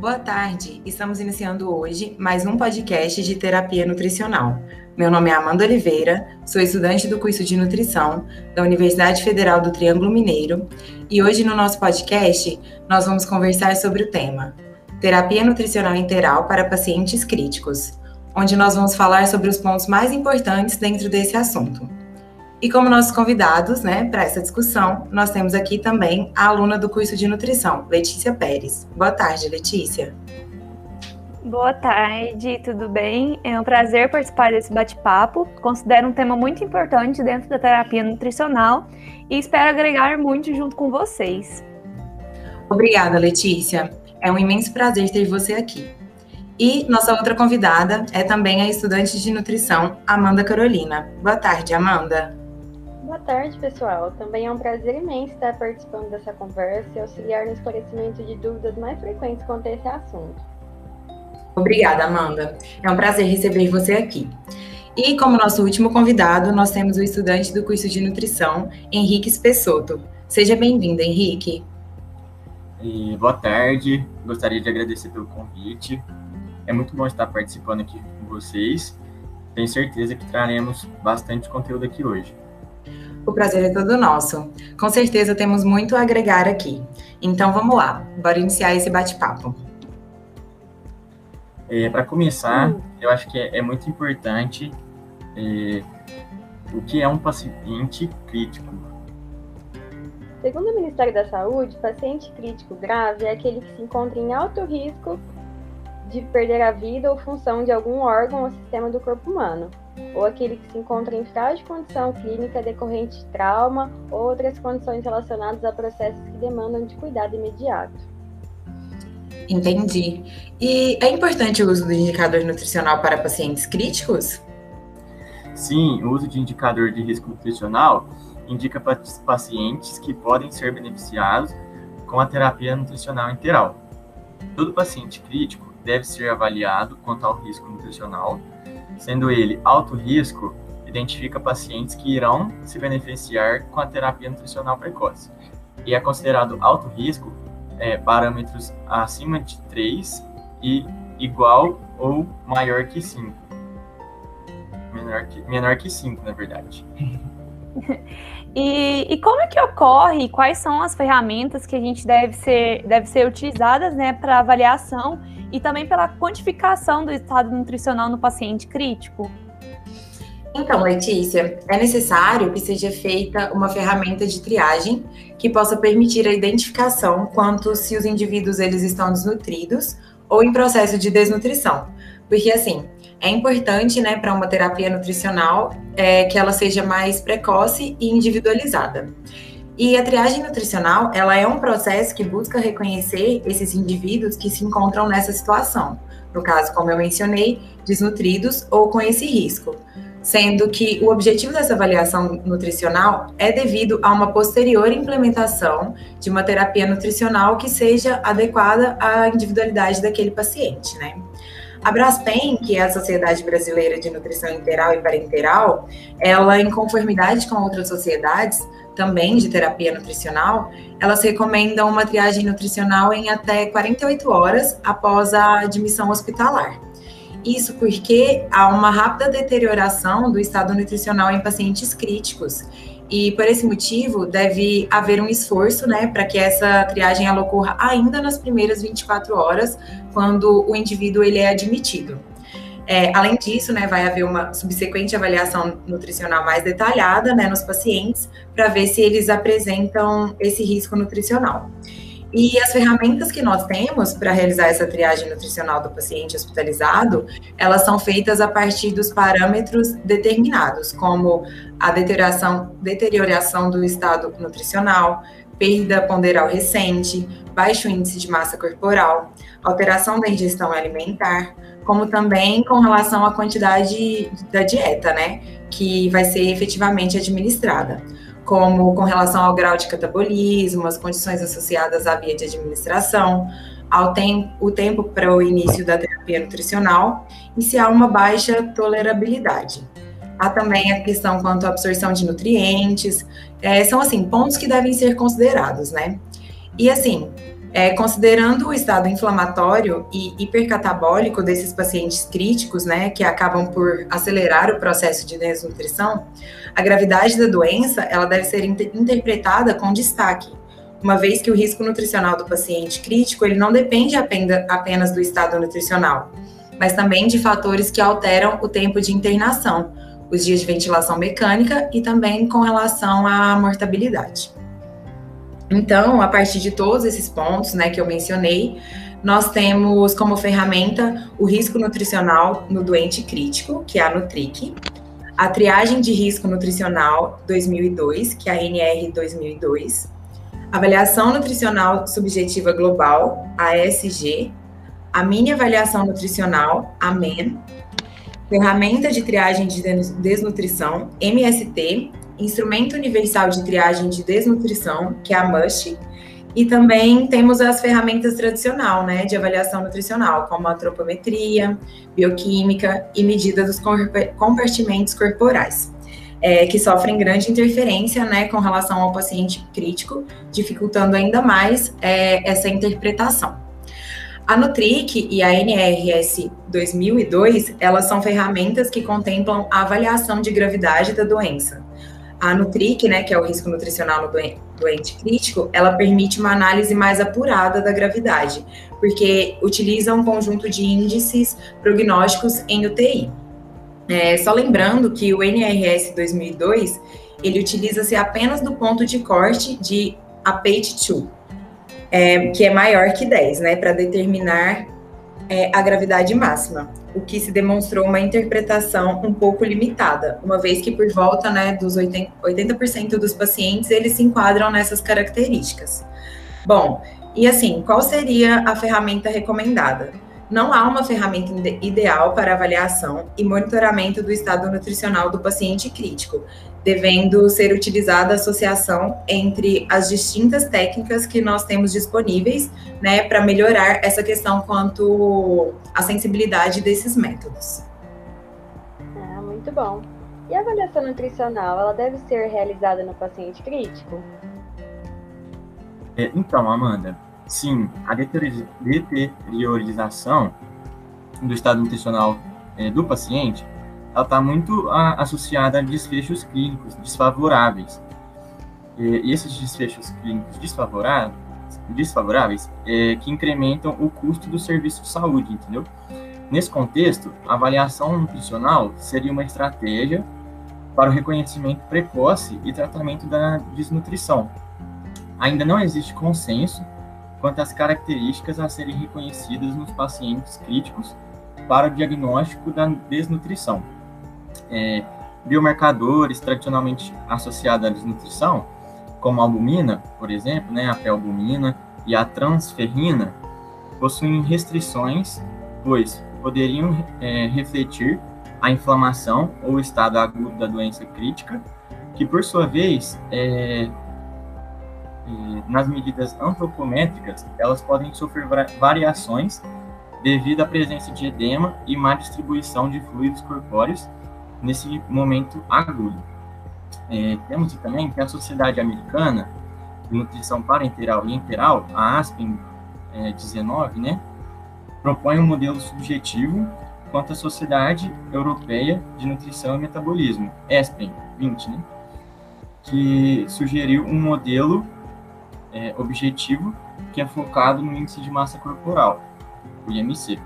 Boa tarde, estamos iniciando hoje mais um podcast de terapia nutricional. Meu nome é Amanda Oliveira, sou estudante do curso de nutrição da Universidade Federal do Triângulo Mineiro e hoje no nosso podcast nós vamos conversar sobre o tema Terapia Nutricional Integral para Pacientes Críticos, onde nós vamos falar sobre os pontos mais importantes dentro desse assunto. E como nossos convidados, né, para essa discussão, nós temos aqui também a aluna do curso de nutrição, Letícia Pérez. Boa tarde, Letícia. Boa tarde, tudo bem? É um prazer participar desse bate-papo. Considero um tema muito importante dentro da terapia nutricional e espero agregar muito junto com vocês. Obrigada, Letícia. É um imenso prazer ter você aqui. E nossa outra convidada é também a estudante de nutrição, Amanda Carolina. Boa tarde, Amanda. Boa tarde, pessoal. Também é um prazer imenso estar participando dessa conversa e auxiliar no esclarecimento de dúvidas mais frequentes quanto a esse assunto. Obrigada, Amanda. É um prazer receber você aqui. E como nosso último convidado, nós temos o estudante do curso de nutrição, Henrique Spessoto. Seja bem-vindo, Henrique. E boa tarde, gostaria de agradecer pelo convite. É muito bom estar participando aqui com vocês. Tenho certeza que traremos bastante conteúdo aqui hoje. O prazer é todo nosso. Com certeza temos muito a agregar aqui. Então vamos lá, bora iniciar esse bate-papo. É, Para começar, hum. eu acho que é, é muito importante é, o que é um paciente crítico. Segundo o Ministério da Saúde, paciente crítico grave é aquele que se encontra em alto risco de perder a vida ou função de algum órgão ou sistema do corpo humano, ou aquele que se encontra em frágil condição clínica decorrente de trauma ou outras condições relacionadas a processos que demandam de cuidado imediato. Entendi. E é importante o uso do indicador nutricional para pacientes críticos? Sim, o uso de indicador de risco nutricional indica pacientes que podem ser beneficiados com a terapia nutricional integral. Todo paciente crítico deve ser avaliado quanto ao risco nutricional, sendo ele alto risco, identifica pacientes que irão se beneficiar com a terapia nutricional precoce. E é considerado alto risco é, parâmetros acima de 3 e igual ou maior que 5. Menor que, menor que 5, na verdade. E, e, como é que ocorre? Quais são as ferramentas que a gente deve ser, deve ser utilizadas né, para avaliação e também pela quantificação do estado nutricional no paciente crítico? Então, Letícia, é necessário que seja feita uma ferramenta de triagem que possa permitir a identificação quanto se os indivíduos eles estão desnutridos ou em processo de desnutrição. Porque assim, é importante, né, para uma terapia nutricional é, que ela seja mais precoce e individualizada. E a triagem nutricional, ela é um processo que busca reconhecer esses indivíduos que se encontram nessa situação. No caso, como eu mencionei, desnutridos ou com esse risco. Sendo que o objetivo dessa avaliação nutricional é devido a uma posterior implementação de uma terapia nutricional que seja adequada à individualidade daquele paciente, né? A Braskem, que é a Sociedade Brasileira de Nutrição Interal e Parenteral, ela, em conformidade com outras sociedades, também de terapia nutricional, elas recomendam uma triagem nutricional em até 48 horas após a admissão hospitalar. Isso porque há uma rápida deterioração do estado nutricional em pacientes críticos. E por esse motivo, deve haver um esforço né, para que essa triagem ela ocorra ainda nas primeiras 24 horas, quando o indivíduo ele é admitido. É, além disso, né, vai haver uma subsequente avaliação nutricional mais detalhada né, nos pacientes, para ver se eles apresentam esse risco nutricional. E as ferramentas que nós temos para realizar essa triagem nutricional do paciente hospitalizado, elas são feitas a partir dos parâmetros determinados, como a deterioração, deterioração do estado nutricional, perda ponderal recente, baixo índice de massa corporal, alteração da ingestão alimentar, como também com relação à quantidade da dieta, né, que vai ser efetivamente administrada como com relação ao grau de catabolismo, as condições associadas à via de administração, ao tempo, o tempo para o início da terapia nutricional e se há uma baixa tolerabilidade. Há também a questão quanto à absorção de nutrientes, é, são assim pontos que devem ser considerados, né? E assim, É, considerando o estado inflamatório e hipercatabólico desses pacientes críticos, né, que acabam por acelerar o processo de desnutrição, a gravidade da doença ela deve ser inter interpretada com destaque, uma vez que o risco nutricional do paciente crítico ele não depende apenas do estado nutricional, mas também de fatores que alteram o tempo de internação, os dias de ventilação mecânica e também com relação à mortabilidade. Então, a partir de todos esses pontos, né, que eu mencionei, nós temos como ferramenta o risco nutricional no doente crítico, que é a Nutric, a triagem de risco nutricional 2002, que é a NR 2002, avaliação nutricional subjetiva global, ASG, a mini avaliação nutricional, a MEN, ferramenta de triagem de desnutrição, MST, instrumento universal de triagem de desnutrição, que é a MUSH, e também temos as ferramentas tradicional, né, de avaliação nutricional, como a tropometria, bioquímica e medida dos compartimentos corporais, é, que sofrem grande interferência, né, com relação ao paciente crítico, dificultando ainda mais é, essa interpretação. A Nutric e a NRS 2002, elas são ferramentas que contemplam a avaliação de gravidade da doença. A Nutric, né, que é o risco nutricional no doente crítico, ela permite uma análise mais apurada da gravidade, porque utiliza um conjunto de índices prognósticos em UTI. É, só lembrando que o NRS 2002, ele utiliza-se apenas do ponto de corte de APATE-2, é, que é maior que 10, né, para determinar é, a gravidade máxima, o que se demonstrou uma interpretação um pouco limitada, uma vez que por volta né, dos 80%, 80 dos pacientes eles se enquadram nessas características. Bom, e assim, qual seria a ferramenta recomendada? Não há uma ferramenta ideal para avaliação e monitoramento do estado nutricional do paciente crítico, devendo ser utilizada a associação entre as distintas técnicas que nós temos disponíveis, né, para melhorar essa questão quanto à sensibilidade desses métodos. Ah, muito bom. E a avaliação nutricional, ela deve ser realizada no paciente crítico? É, então, Amanda, sim, a deteriorização do estado nutricional é, do paciente ela está muito a, associada a desfechos clínicos desfavoráveis. E, esses desfechos clínicos desfavoráveis, desfavoráveis é, que incrementam o custo do serviço de saúde, entendeu? Nesse contexto, a avaliação nutricional seria uma estratégia para o reconhecimento precoce e tratamento da desnutrição. Ainda não existe consenso quanto às características a serem reconhecidas nos pacientes críticos para o diagnóstico da desnutrição é, biomarcadores tradicionalmente associados à desnutrição, como a albumina, por exemplo, né, a pré-albumina e a transferrina, possuem restrições, pois poderiam é, refletir a inflamação ou estado agudo da doença crítica, que por sua vez, é, é, nas medidas antropométricas, elas podem sofrer variações devido à presença de edema e má distribuição de fluidos corpóreos nesse momento agudo. É, temos também que a Sociedade Americana de Nutrição Parenteral e Enteral, a ASPEN é, 19, né, propõe um modelo subjetivo quanto à Sociedade Europeia de Nutrição e Metabolismo, ESPEN 20, né, que sugeriu um modelo é, objetivo que é focado no índice de massa corporal, o IMC,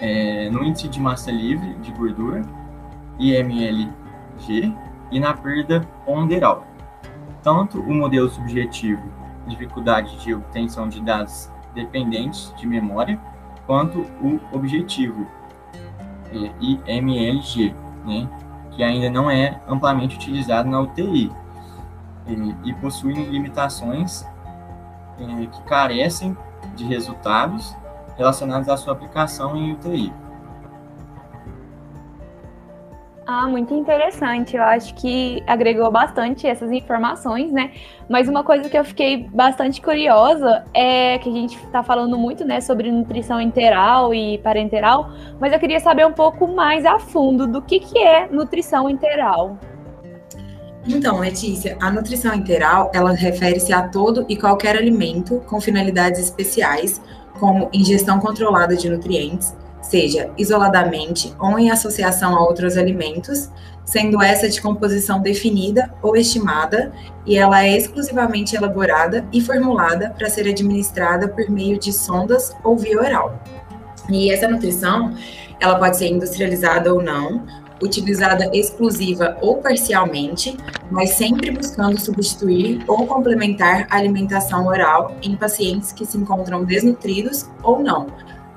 é, no índice de massa livre de gordura IMLG e na perda ponderal. Tanto o modelo subjetivo, dificuldade de obtenção de dados dependentes de memória, quanto o objetivo, é, IMLG, né, que ainda não é amplamente utilizado na UTI e, e possuem limitações é, que carecem de resultados relacionados à sua aplicação em UTI. Ah, muito interessante. Eu acho que agregou bastante essas informações, né? Mas uma coisa que eu fiquei bastante curiosa é que a gente está falando muito, né, sobre nutrição enteral e parenteral, mas eu queria saber um pouco mais a fundo do que, que é nutrição enteral. Então, Letícia, a nutrição integral, ela refere-se a todo e qualquer alimento com finalidades especiais, como ingestão controlada de nutrientes, seja isoladamente ou em associação a outros alimentos, sendo essa de composição definida ou estimada, e ela é exclusivamente elaborada e formulada para ser administrada por meio de sondas ou via oral. E essa nutrição, ela pode ser industrializada ou não, utilizada exclusiva ou parcialmente, mas sempre buscando substituir ou complementar a alimentação oral em pacientes que se encontram desnutridos ou não,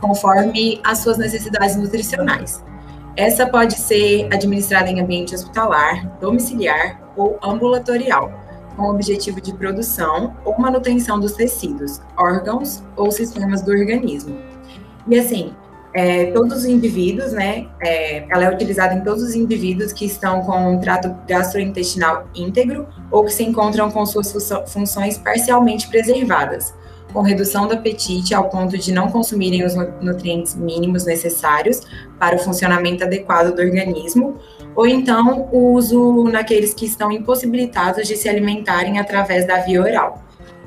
conforme as suas necessidades nutricionais. Essa pode ser administrada em ambiente hospitalar, domiciliar ou ambulatorial, com o objetivo de produção ou manutenção dos tecidos, órgãos ou sistemas do organismo. E assim, é, todos os indivíduos, né? É, ela é utilizada em todos os indivíduos que estão com um trato gastrointestinal íntegro ou que se encontram com suas funções parcialmente preservadas, com redução do apetite ao ponto de não consumirem os nutrientes mínimos necessários para o funcionamento adequado do organismo, ou então o uso naqueles que estão impossibilitados de se alimentarem através da via oral.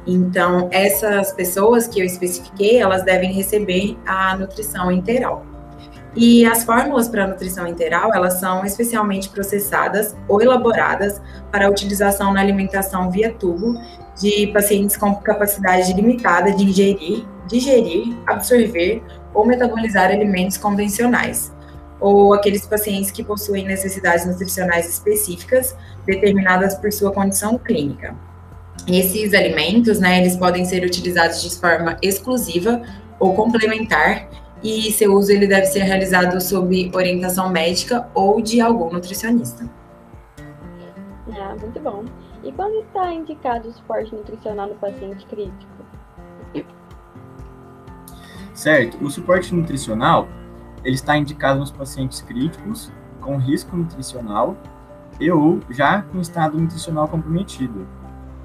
Então, essas pessoas que eu especifiquei, elas devem receber a nutrição integral. E as fórmulas para nutrição integral, elas são especialmente processadas ou elaboradas para utilização na alimentação via tubo de pacientes com capacidade limitada de ingerir, digerir, absorver ou metabolizar alimentos convencionais, ou aqueles pacientes que possuem necessidades nutricionais específicas determinadas por sua condição clínica. Esses alimentos, né, eles podem ser utilizados de forma exclusiva ou complementar e seu uso ele deve ser realizado sob orientação médica ou de algum nutricionista. Ah, muito bom. E quando está indicado o suporte nutricional no paciente crítico? Certo. O suporte nutricional ele está indicado nos pacientes críticos com risco nutricional e ou já com estado nutricional comprometido,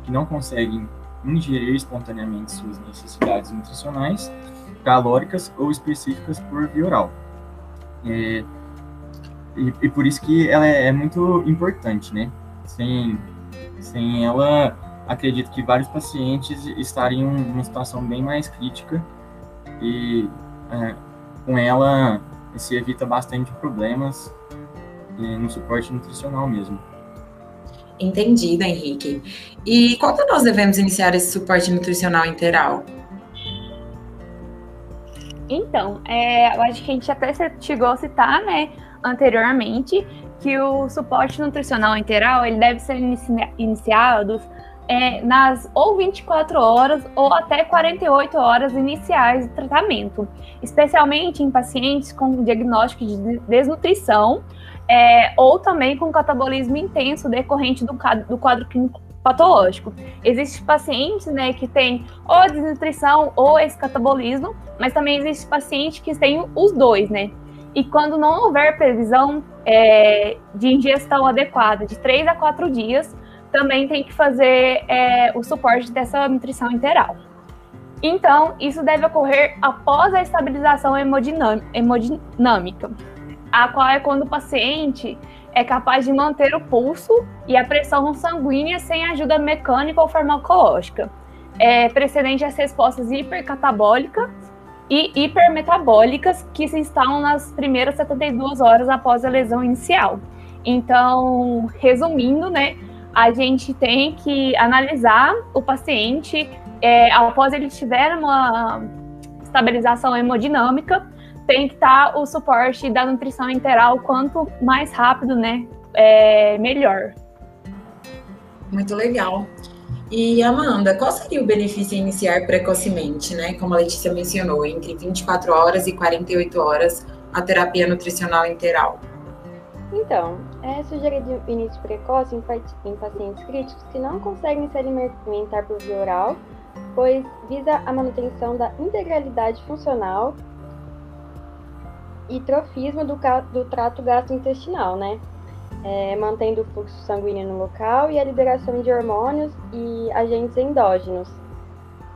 que não conseguem ingerir espontaneamente suas necessidades nutricionais, calóricas ou específicas por via oral. É, e, e, por isso que ela é, é muito importante, né? Sem sem ela, acredito que vários pacientes estariam em uma situação bem mais crítica e é, com ela se evita bastante problemas no suporte nutricional mesmo. Entendido, Henrique. E quando nós devemos iniciar esse suporte nutricional integral? Então, é, eu acho que a gente até chegou a citar, né, anteriormente, que o suporte nutricional integral ele deve ser inici iniciado é, nas ou 24 horas ou até 48 horas iniciais de tratamento, especialmente em pacientes com diagnóstico de desnutrição é, ou também com catabolismo intenso decorrente do, do quadro clínico patológico. Existem pacientes né, que têm ou desnutrição ou esse catabolismo, mas também existe paciente que tem os dois, né? E quando não houver previsão é, de ingestão adequada de 3 a 4 dias, também tem que fazer é, o suporte dessa nutrição integral. Então, isso deve ocorrer após a estabilização hemodinâmica, a qual é quando o paciente é capaz de manter o pulso e a pressão sanguínea sem ajuda mecânica ou farmacológica, é, precedente às respostas hipercatabólicas e hipermetabólicas que se instalam nas primeiras 72 horas após a lesão inicial. Então, resumindo, né, a gente tem que analisar o paciente é, após ele tiver uma estabilização hemodinâmica, tem que estar o suporte da nutrição integral quanto mais rápido, né, é, melhor. Muito legal. E Amanda, qual seria o benefício em iniciar precocemente, né? Como a Letícia mencionou, entre 24 horas e 48 horas a terapia nutricional integral? Então, é sugerido início precoce em, pacientes críticos que não conseguem se alimentar por via oral, pois visa a manutenção da integralidade funcional e trofismo do, do trato gastrointestinal, né? É, mantendo o fluxo sanguíneo no local e a liberação de hormônios e agentes endógenos,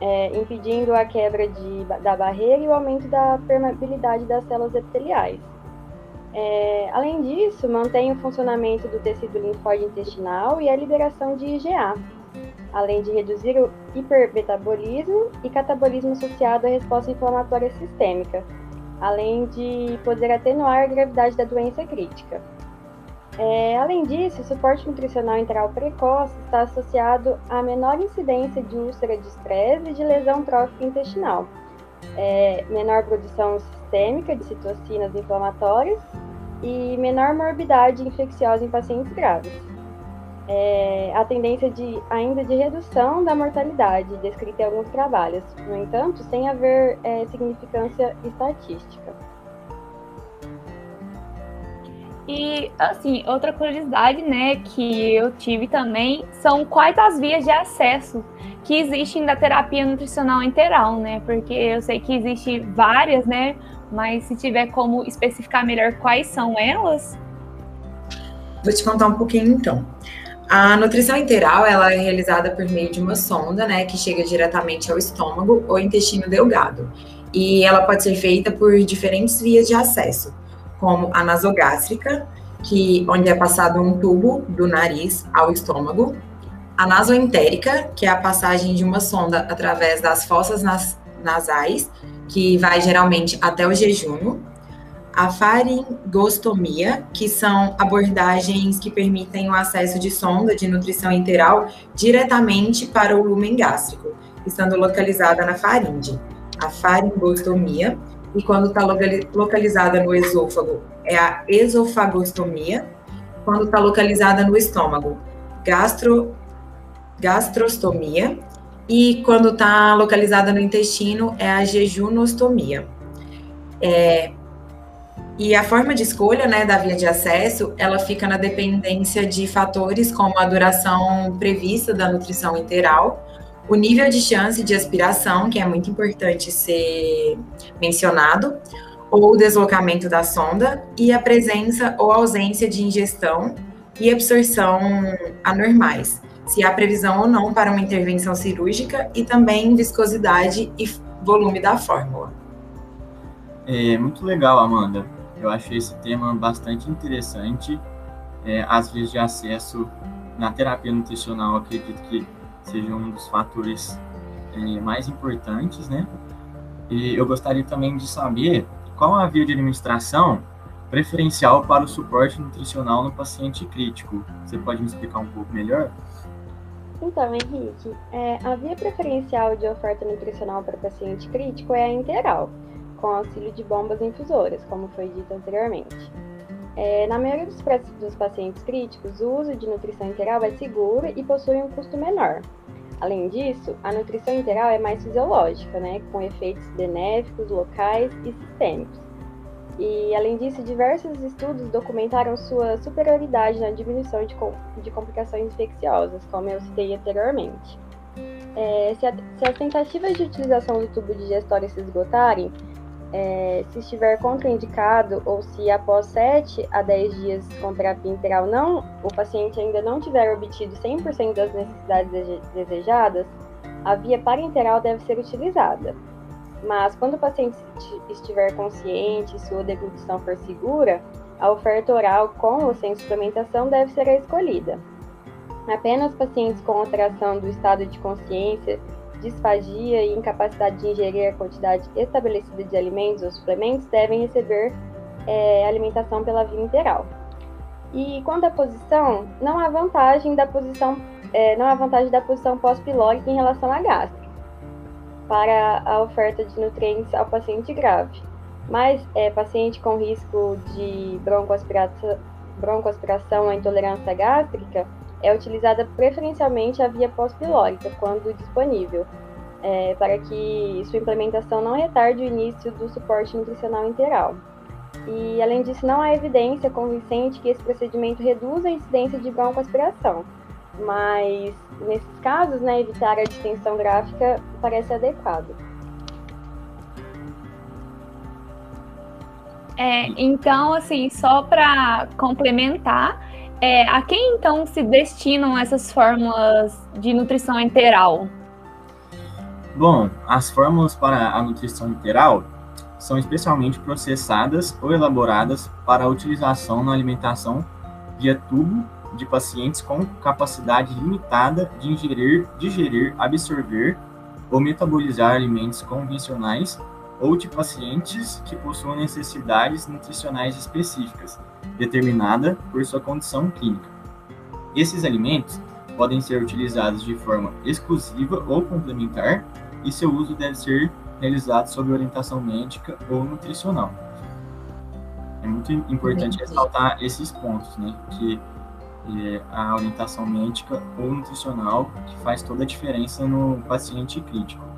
é, impedindo a quebra de, da barreira e o aumento da permeabilidade das células epiteliais. É, além disso, mantém o funcionamento do tecido linfóide intestinal e a liberação de IgA, além de reduzir o hipermetabolismo e catabolismo associado à resposta inflamatória sistêmica, além de poder atenuar a gravidade da doença crítica. É, além disso, o suporte nutricional enteral precoce está associado a menor incidência de úlcera de estresse e de lesão trófica intestinal, é, menor produção sistêmica de citocinas inflamatórias e menor morbidade infecciosa em pacientes graves. É, a tendência de, ainda de redução da mortalidade descrita em alguns trabalhos, no entanto, sem haver é, significância estatística. E, assim, outra curiosidade, né, que eu tive também são quais as vias de acesso que existem da terapia nutricional interal, né? Porque eu sei que existem várias, né? Mas se tiver como especificar melhor quais são elas. Vou te contar um pouquinho então. A nutrição interal ela é realizada por meio de uma sonda, né, que chega diretamente ao estômago ou intestino delgado. E ela pode ser feita por diferentes vias de acesso como a nasogástrica, que, onde é passado um tubo do nariz ao estômago, a nasoentérica, que é a passagem de uma sonda através das fossas nas, nasais, que vai geralmente até o jejunho, a faringostomia, que são abordagens que permitem o acesso de sonda de nutrição interal diretamente para o lumen gástrico, estando localizada na faringe. A faringostomia, e quando está localizada no esôfago é a esofagostomia, quando está localizada no estômago, gastro, gastrostomia, e quando está localizada no intestino é a jejunostomia. É, e a forma de escolha né, da via de acesso, ela fica na dependência de fatores como a duração prevista da nutrição interal, o nível de chance de aspiração, que é muito importante ser mencionado, ou o deslocamento da sonda, e a presença ou ausência de ingestão e absorção anormais, se há previsão ou não para uma intervenção cirúrgica, e também viscosidade e volume da fórmula. É muito legal, Amanda. Eu achei esse tema bastante interessante. É, as vias de acesso na terapia nutricional, acredito que seja um dos fatores é, mais importantes, né? E eu gostaria também de saber qual a via de administração preferencial para o suporte nutricional no paciente crítico. Você pode me explicar um pouco melhor? Então, Henrique, é, a via preferencial de oferta nutricional para paciente crítico é a interal, com auxílio de bombas infusoras, como foi dito anteriormente. É, na maioria dos, dos pacientes críticos, o uso de nutrição integral é seguro e possui um custo menor. Além disso, a nutrição integral é mais fisiológica, né, com efeitos benéficos, locais e sistêmicos. E, além disso, diversos estudos documentaram sua superioridade na diminuição de, de complicações infecciosas, como eu citei anteriormente. É, se, a, se, as tentativas de utilização do tubo digestório se esgotarem, é, se estiver contraindicado ou se após 7 a 10 dias com terapia integral não, o paciente ainda não tiver obtido 100% das necessidades desejadas, a via parenteral deve ser utilizada. Mas quando o paciente estiver consciente e sua deglutição for segura, a oferta oral com ou sem suplementação deve ser a escolhida. Apenas pacientes com alteração do estado de consciência disfagia e incapacidade de ingerir a quantidade estabelecida de alimentos ou suplementos devem receber é, alimentação pela via interal. E quanto à posição, não há vantagem da posição, é, não há vantagem da posição pós-pilórica em relação à gástrica para a oferta de nutrientes ao paciente grave. Mas é, paciente com risco de broncoaspiração, broncoaspiração ou intolerância gástrica é utilizada preferencialmente a via pós-pilórica, quando disponível, é, para que sua implementação não retarde o início do suporte nutricional interal. E, além disso, não há evidência convincente que esse procedimento reduza a incidência de broncoaspiração, mas, nesses casos, né, evitar a distensão gráfica parece adequado. É, então, assim, só para complementar, é, a quem então se destinam essas fórmulas de nutrição interal? Bom, as fórmulas para a nutrição interal são especialmente processadas ou elaboradas para utilização na alimentação via tubo de pacientes com capacidade limitada de ingerir, digerir, absorver ou metabolizar alimentos convencionais ou de pacientes que possuam necessidades nutricionais específicas, determinada por sua condição clínica. Esses alimentos podem ser utilizados de forma exclusiva ou complementar e seu uso deve ser realizado sob orientação médica ou nutricional. É muito importante ressaltar esses pontos, né? Que é a orientação médica ou nutricional que faz toda a diferença no paciente crítico.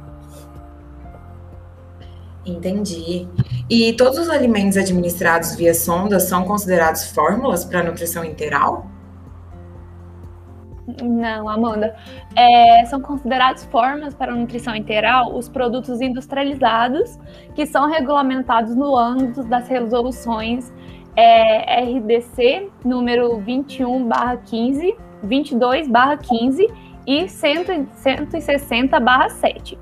Entendi. E todos os alimentos administrados via sonda são considerados fórmulas para nutrição interal? Não, Amanda. É, são considerados formas para nutrição interal os produtos industrializados que são regulamentados no âmbito das resoluções é, RDC número 21/15, 22/15 e 160/7.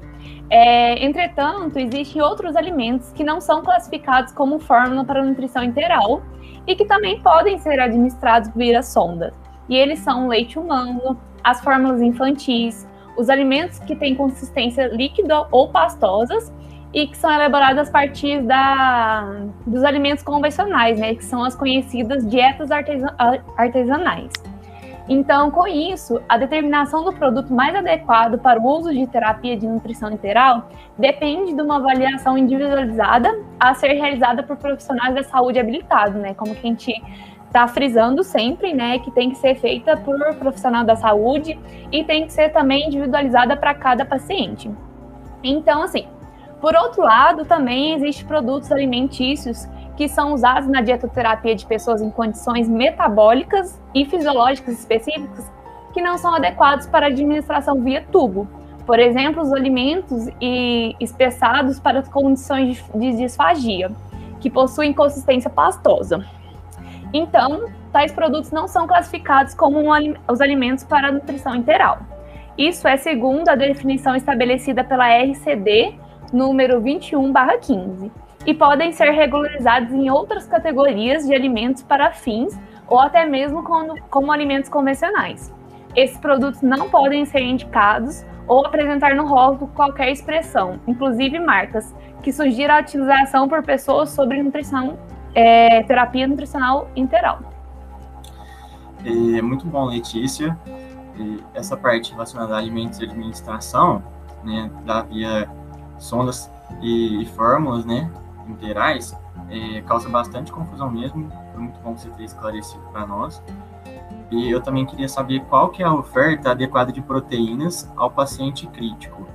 É, entretanto, existem outros alimentos que não são classificados como fórmula para nutrição integral e que também podem ser administrados via sonda e eles são o leite humano, as fórmulas infantis, os alimentos que têm consistência líquida ou pastosas e que são elaborados a partir da, dos alimentos convencionais, né, que são as conhecidas dietas artesanais. Então, com isso, a determinação do produto mais adequado para o uso de terapia de nutrição integral depende de uma avaliação individualizada a ser realizada por profissionais da saúde habilitados, né? Como que a gente está frisando sempre, né, que tem que ser feita por profissional da saúde e tem que ser também individualizada para cada paciente. Então, assim, por outro lado, também existem produtos alimentícios que são usados na dietoterapia de pessoas em condições metabólicas e fisiológicas específicas que não são adequados para administração via tubo. Por exemplo, os alimentos e espessados para condições de disfagia, que possuem consistência pastosa. Então, tais produtos não são classificados como um, os alimentos para nutrição integral. Isso é segundo a definição estabelecida pela RCD número 21/15 e podem ser regularizados em outras categorias de alimentos para fins ou até mesmo como, como alimentos convencionais. Esses produtos não podem ser indicados ou apresentar no rótulo qualquer expressão, inclusive marcas, que sugira a utilização por pessoas sobre nutrição é, terapia nutricional integral. É muito bom, Letícia. Essa parte relacionada a alimentos e administração, né, da via sondas e, e fórmulas, né, integrais, é, causa bastante confusão mesmo. Foi muito bom você ter esclarecido para nós. E eu também queria saber qual que é a oferta adequada de proteínas ao paciente crítico.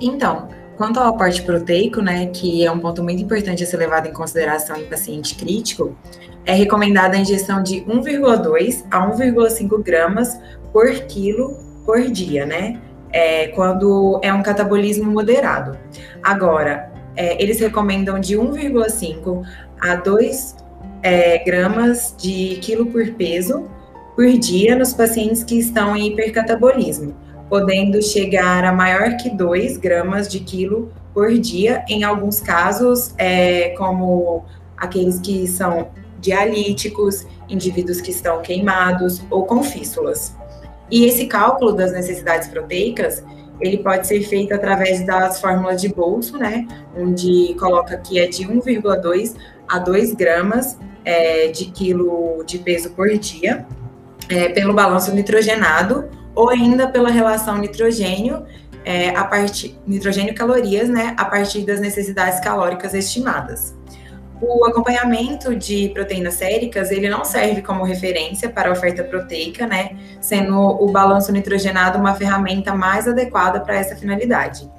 Então, Quanto ao aporte proteico, né, que é um ponto muito importante a ser levado em consideração em paciente crítico, é recomendada a ingestão de 1,2 a 1,5 gramas por quilo por dia, né? É, quando é um catabolismo moderado. Agora, é, eles recomendam de 1,5 a 2 é, gramas de quilo por peso por dia nos pacientes que estão em hipercatabolismo podendo chegar a maior que 2 gramas de quilo por dia, em alguns casos, é, como aqueles que são dialíticos, indivíduos que estão queimados ou com fístulas. E esse cálculo das necessidades proteicas, ele pode ser feito através das fórmulas de bolso, né, onde coloca que é de 1,2 a 2 gramas é, de quilo de peso por dia, é, pelo balanço nitrogenado, ou ainda pela relação nitrogênio é, a partir nitrogênio calorias, né, a partir das necessidades calóricas estimadas. O acompanhamento de proteínas séricas, ele não serve como referência para a oferta proteica, né, sendo o balanço nitrogenado uma ferramenta mais adequada para essa finalidade.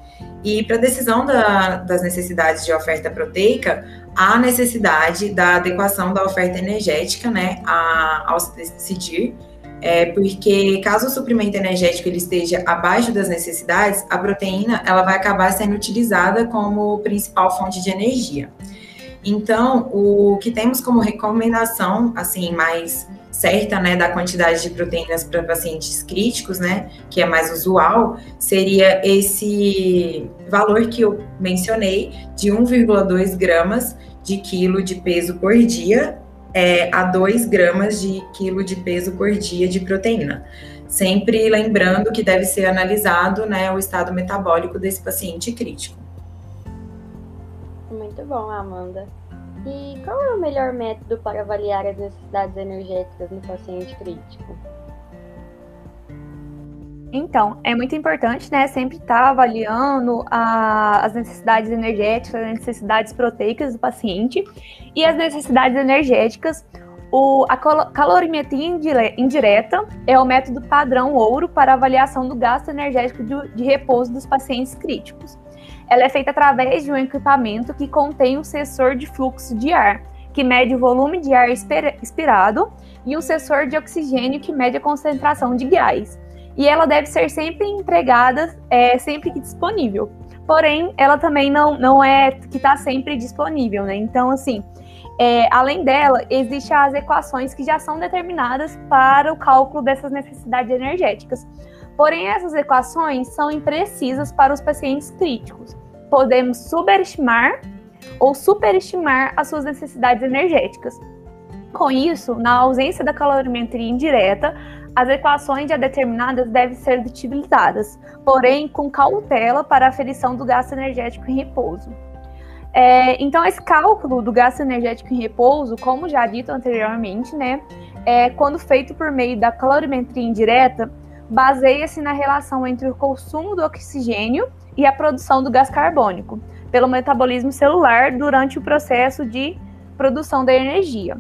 E para a decisão da, das necessidades de oferta proteica, há necessidade da adequação da oferta energética, né, a, ao decidir é porque caso o suprimento energético ele esteja abaixo das necessidades, a proteína ela vai acabar sendo utilizada como principal fonte de energia. Então, o que temos como recomendação, assim, mais certa, né, da quantidade de proteínas para pacientes críticos, né, que é mais usual, seria esse valor que eu mencionei de 1,2 gramas de quilo de peso por dia é, a 2 gramas de quilo de peso por dia de proteína. Sempre lembrando que deve ser analisado né, o estado metabólico desse paciente crítico. Muito bom, Amanda. E qual é o melhor método para avaliar as necessidades energéticas no paciente crítico? Então, é muito importante, né, sempre estar tá avaliando a, as necessidades energéticas, as necessidades proteicas do paciente e as necessidades energéticas. O, a calorimetria indireta é o método padrão ouro para avaliação do gasto energético de, de repouso dos pacientes críticos. Ela é feita através de um equipamento que contém um sensor de fluxo de ar, que mede o volume de ar expirado, e um sensor de oxigênio, que mede a concentração de gás e ela deve ser sempre empregada, é, sempre que disponível. Porém, ela também não, não é que está sempre disponível, né? Então, assim, é, além dela, existem as equações que já são determinadas para o cálculo dessas necessidades energéticas. Porém, essas equações são imprecisas para os pacientes críticos. Podemos subestimar ou superestimar as suas necessidades energéticas. Com isso, na ausência da calorimetria indireta, as equações já determinadas devem ser utilizadas, porém com cautela para a aferição do gasto energético em repouso. É, então, esse cálculo do gasto energético em repouso, como já dito anteriormente, né, é, quando feito por meio da calorimetria indireta, baseia-se na relação entre o consumo do oxigênio e a produção do gás carbônico, pelo metabolismo celular durante o processo de produção da energia.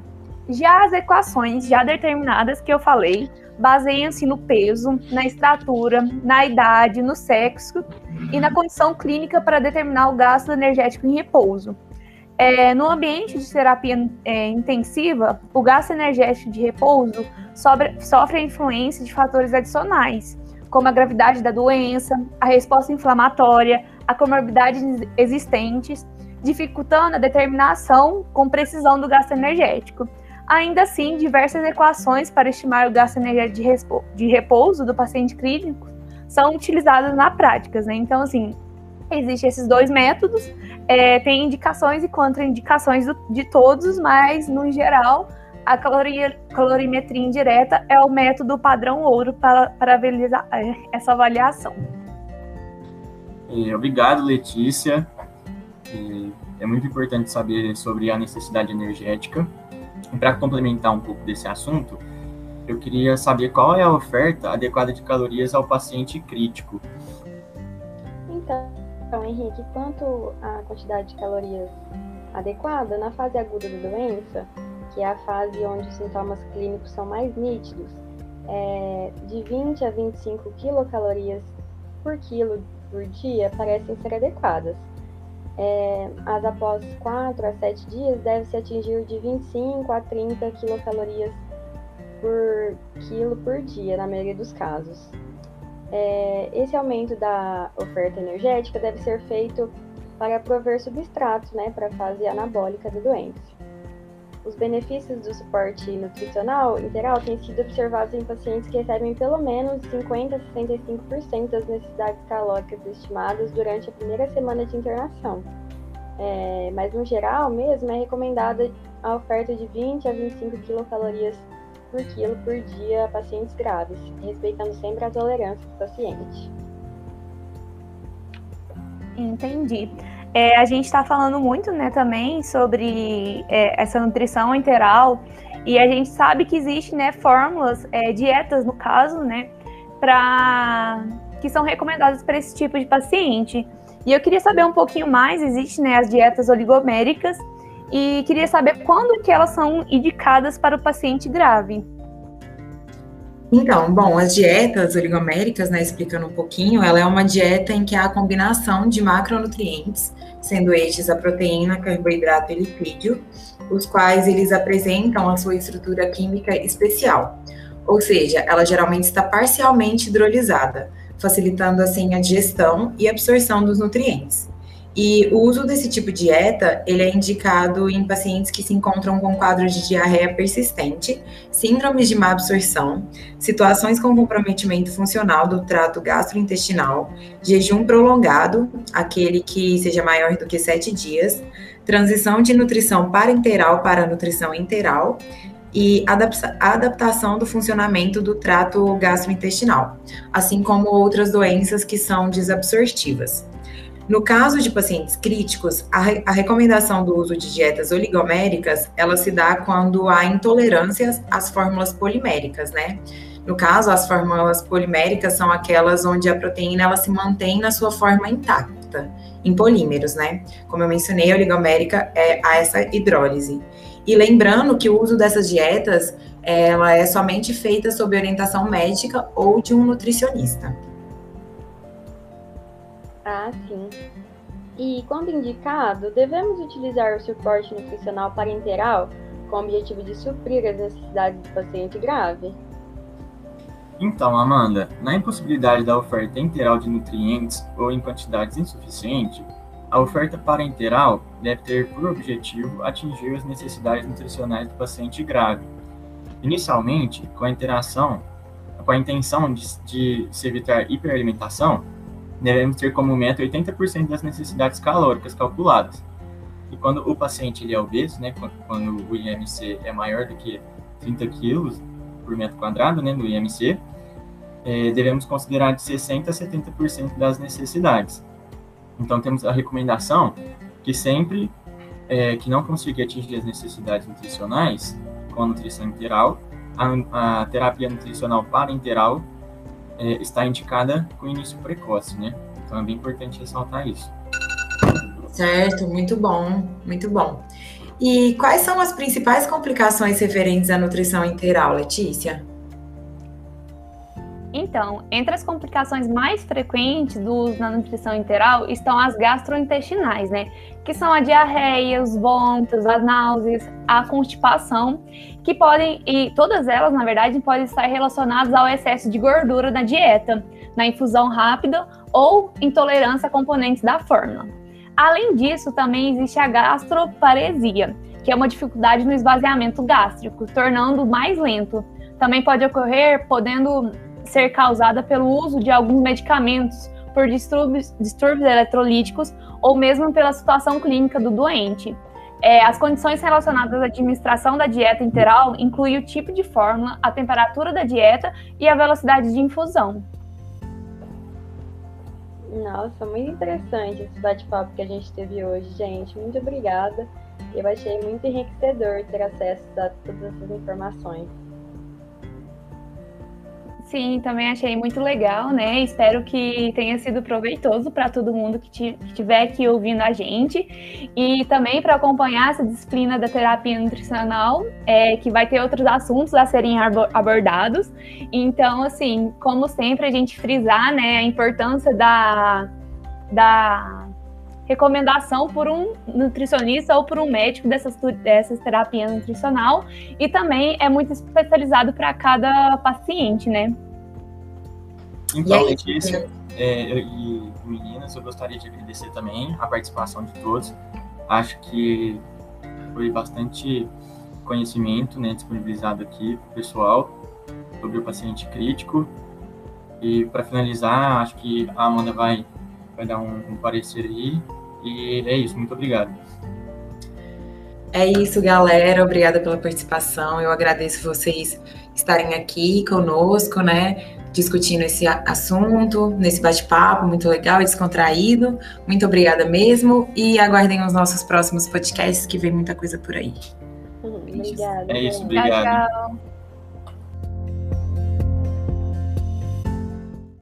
Já as equações já determinadas que eu falei baseiam-se no peso, na estatura, na idade, no sexo e na condição clínica para determinar o gasto energético em repouso. É, no ambiente de terapia é, intensiva, o gasto energético de repouso sobre, sofre a influência de fatores adicionais, como a gravidade da doença, a resposta inflamatória, a comorbidades existentes, dificultando a determinação com precisão do gasto energético. Ainda assim, diversas equações para estimar o gasto energético de repouso do paciente clínico são utilizadas na prática, né? Então, assim, existem esses dois métodos, é, tem indicações e contraindicações de todos, mas, no geral, a caloria, calorimetria indireta é o método padrão ouro para, para realizar é, essa avaliação. É, obrigado, Letícia. É muito importante saber sobre a necessidade energética para complementar um pouco desse assunto, eu queria saber qual é a oferta adequada de calorias ao paciente crítico. Então, então, Henrique, quanto à quantidade de calorias adequada, na fase aguda da doença, que é a fase onde os sintomas clínicos são mais nítidos, é, de 20 a 25 quilocalorias por quilo por dia parecem ser adequadas é, as após 4 a 7 dias deve-se atingir de 25 a 30 quilocalorias por quilo por dia, na maioria dos casos. É, esse aumento da oferta energética deve ser feito para prover substratos né, para a fase anabólica da doença. Os benefícios do suporte nutricional integral têm sido observados em pacientes que recebem pelo menos 50 a 65% das necessidades calóricas estimadas durante a primeira semana de internação. É, mas, no geral, mesmo, é recomendada a oferta de 20 a 25 quilocalorias por quilo por dia a pacientes graves, respeitando sempre a tolerância do paciente. Entendi. É, a gente está falando muito, né, também sobre é, essa nutrição interal e a gente sabe que existe, né, fórmulas, é, dietas no caso, né, para que são recomendadas para esse tipo de paciente. E eu queria saber um pouquinho mais, existe, né, as dietas oligoméricas e queria saber quando que elas são indicadas para o paciente grave. Então, bom, as dietas oligoméricas, né, explicando um pouquinho, ela é uma dieta em que há a combinação de macronutrientes, sendo estes a proteína, carboidrato e lipídio, os quais eles apresentam a sua estrutura química especial. Ou seja, ela geralmente está parcialmente hidrolisada, facilitando assim a digestão e absorção dos nutrientes. E o uso desse tipo de dieta, ele é indicado em pacientes que se encontram com quadros de diarreia persistente, síndromes de má absorção, situações com comprometimento funcional do trato gastrointestinal, jejum prolongado, aquele que seja maior do que sete dias, transição de nutrição parenteral para nutrição interal e adaptação do funcionamento do trato gastrointestinal, assim como outras doenças que são desabsortivas. No caso de pacientes críticos, a, re a, recomendação do uso de dietas oligoméricas, ela se dá quando há intolerâncias às fórmulas poliméricas, né? No caso, as fórmulas poliméricas são aquelas onde a proteína ela se mantém na sua forma intacta, em polímeros, né? Como eu mencionei, a oligomérica é a essa hidrólise. E lembrando que o uso dessas dietas, ela é somente feita sob orientação médica ou de um nutricionista. Ah, sim. E, quando indicado, devemos utilizar o suporte nutricional parenteral com o objetivo de suprir as necessidades do paciente grave? Então, Amanda, na impossibilidade da oferta enteral de nutrientes ou em quantidades insuficientes, a oferta parenteral deve ter por objetivo atingir as necessidades nutricionais do paciente grave, inicialmente com a interação, com a intenção de, de se evitar hiperalimentação, devemos ter como meta 80% das necessidades calóricas calculadas. E quando o paciente ele é obeso, né, quando o IMC é maior do que 30 kg por metro quadrado, né, do IMC, é, devemos considerar de 60% a 70% das necessidades. Então, temos a recomendação que sempre é, que não conseguir atingir as necessidades nutricionais com a nutrição interal, a, a terapia nutricional parenteral é, está indicada com início precoce, né? Então é bem importante ressaltar isso. Certo, muito bom, muito bom. E quais são as principais complicações referentes à nutrição integral, Letícia? Então, entre as complicações mais frequentes do uso na nutrição integral estão as gastrointestinais, né? Que são a diarreia, os vômitos, as náuseas, a constipação, que podem, e todas elas, na verdade, podem estar relacionadas ao excesso de gordura na dieta, na infusão rápida ou intolerância a componentes da fórmula. Além disso, também existe a gastroparesia, que é uma dificuldade no esvaziamento gástrico, tornando mais lento. Também pode ocorrer podendo ser causada pelo uso de alguns medicamentos, por distúrbios, distúrbios eletrolíticos ou mesmo pela situação clínica do doente. É, as condições relacionadas à administração da dieta interal incluem o tipo de fórmula, a temperatura da dieta e a velocidade de infusão. Nossa, muito interessante esse bate-papo que a gente teve hoje, gente. Muito obrigada. Eu achei muito enriquecedor ter acesso a todas essas informações. Sim, também achei muito legal, né? Espero que tenha sido proveitoso para todo mundo que estiver aqui ouvindo a gente. E também para acompanhar essa disciplina da terapia nutricional, é, que vai ter outros assuntos a serem abordados. Então, assim, como sempre, a gente frisar né, a importância da, da recomendação por um nutricionista ou por um médico dessas, dessas terapias nutricional e também é muito especializado para cada paciente, né? Então, Letícia é, e meninas, eu gostaria de agradecer também a participação de todos. Acho que foi bastante conhecimento né, disponibilizado aqui para o pessoal sobre o paciente crítico. E para finalizar, acho que a Amanda vai, vai dar um, um parecer aí e é isso, muito obrigado. É isso, galera. Obrigada pela participação. Eu agradeço vocês estarem aqui conosco, né? Discutindo esse assunto, nesse bate-papo muito legal e descontraído. Muito obrigada mesmo. E aguardem os nossos próximos podcasts, que vem muita coisa por aí. Obrigada. É isso, obrigado. Tchau, tchau.